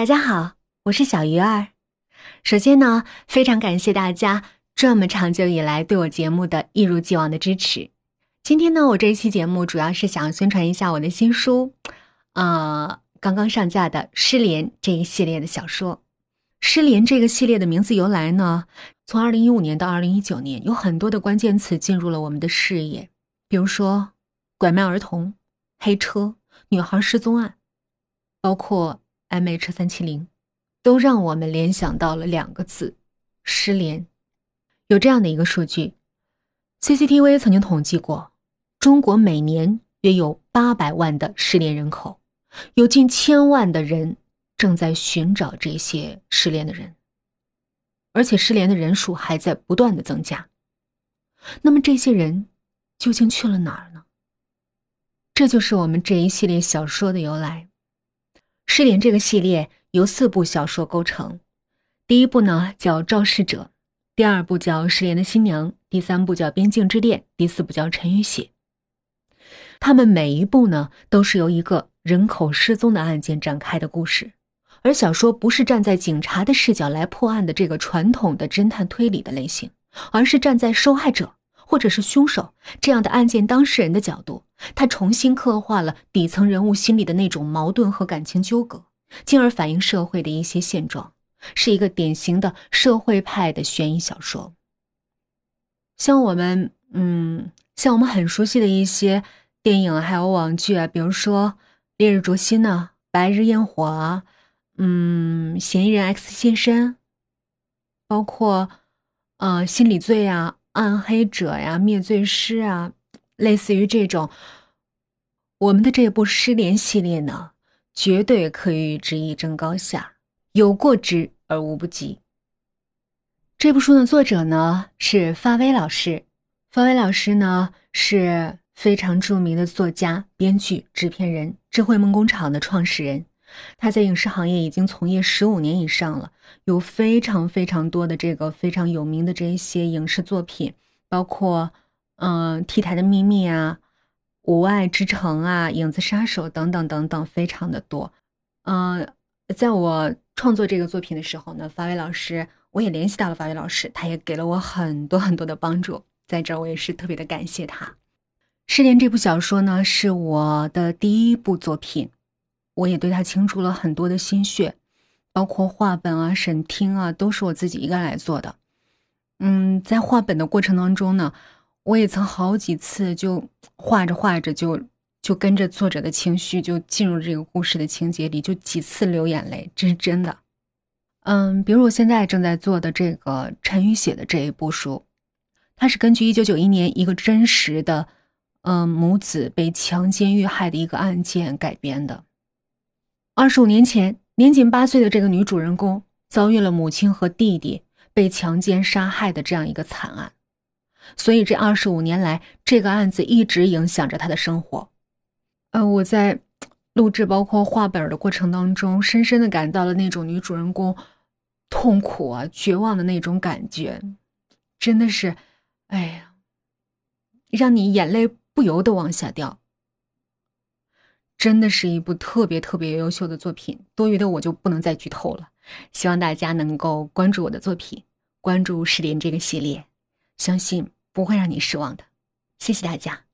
大家好，我是小鱼儿。首先呢，非常感谢大家这么长久以来对我节目的一如既往的支持。今天呢，我这一期节目主要是想宣传一下我的新书，呃，刚刚上架的《失联》这一系列的小说。《失联》这个系列的名字由来呢，从二零一五年到二零一九年，有很多的关键词进入了我们的视野，比如说拐卖儿童、黑车、女孩失踪案，包括。M H 三七零，都让我们联想到了两个字：失联。有这样的一个数据，C C T V 曾经统计过，中国每年约有八百万的失联人口，有近千万的人正在寻找这些失联的人，而且失联的人数还在不断的增加。那么这些人究竟去了哪儿呢？这就是我们这一系列小说的由来。失联这个系列由四部小说构成，第一部呢叫《肇事者》，第二部叫《失联的新娘》，第三部叫《边境之恋》，第四部叫《陈与血》。他们每一部呢都是由一个人口失踪的案件展开的故事，而小说不是站在警察的视角来破案的这个传统的侦探推理的类型，而是站在受害者。或者是凶手这样的案件当事人的角度，他重新刻画了底层人物心里的那种矛盾和感情纠葛，进而反映社会的一些现状，是一个典型的社会派的悬疑小说。像我们，嗯，像我们很熟悉的一些电影还有网剧啊，比如说《烈日灼心》呢，《白日焰火》啊，嗯，《嫌疑人 X 现身》，包括，呃，《心理罪》啊。暗黑者呀，灭罪师啊，类似于这种，我们的这部失联系列呢，绝对可以与之一争高下，有过之而无不及。这部书的作者呢是发威老师，发威老师呢是非常著名的作家、编剧、制片人，智慧梦工厂的创始人。他在影视行业已经从业十五年以上了，有非常非常多的这个非常有名的这一些影视作品，包括嗯《T 台的秘密》啊，《无爱之城》啊，《影子杀手》等等等等，非常的多。嗯，在我创作这个作品的时候呢，法威老师我也联系到了法威老师，他也给了我很多很多的帮助，在这儿我也是特别的感谢他。《失恋》这部小说呢，是我的第一部作品。我也对他倾注了很多的心血，包括画本啊、审听啊，都是我自己一个人来做的。嗯，在画本的过程当中呢，我也曾好几次就画着画着就就跟着作者的情绪就进入这个故事的情节里，就几次流眼泪，这是真的。嗯，比如我现在正在做的这个陈宇写的这一部书，它是根据一九九一年一个真实的，嗯，母子被强奸遇害的一个案件改编的。二十五年前，年仅八岁的这个女主人公遭遇了母亲和弟弟被强奸杀害的这样一个惨案，所以这二十五年来，这个案子一直影响着她的生活。呃，我在录制包括画本的过程当中，深深的感到了那种女主人公痛苦啊、绝望的那种感觉，真的是，哎呀，让你眼泪不由得往下掉。真的是一部特别特别优秀的作品，多余的我就不能再剧透了。希望大家能够关注我的作品，关注《失联》这个系列，相信不会让你失望的。谢谢大家。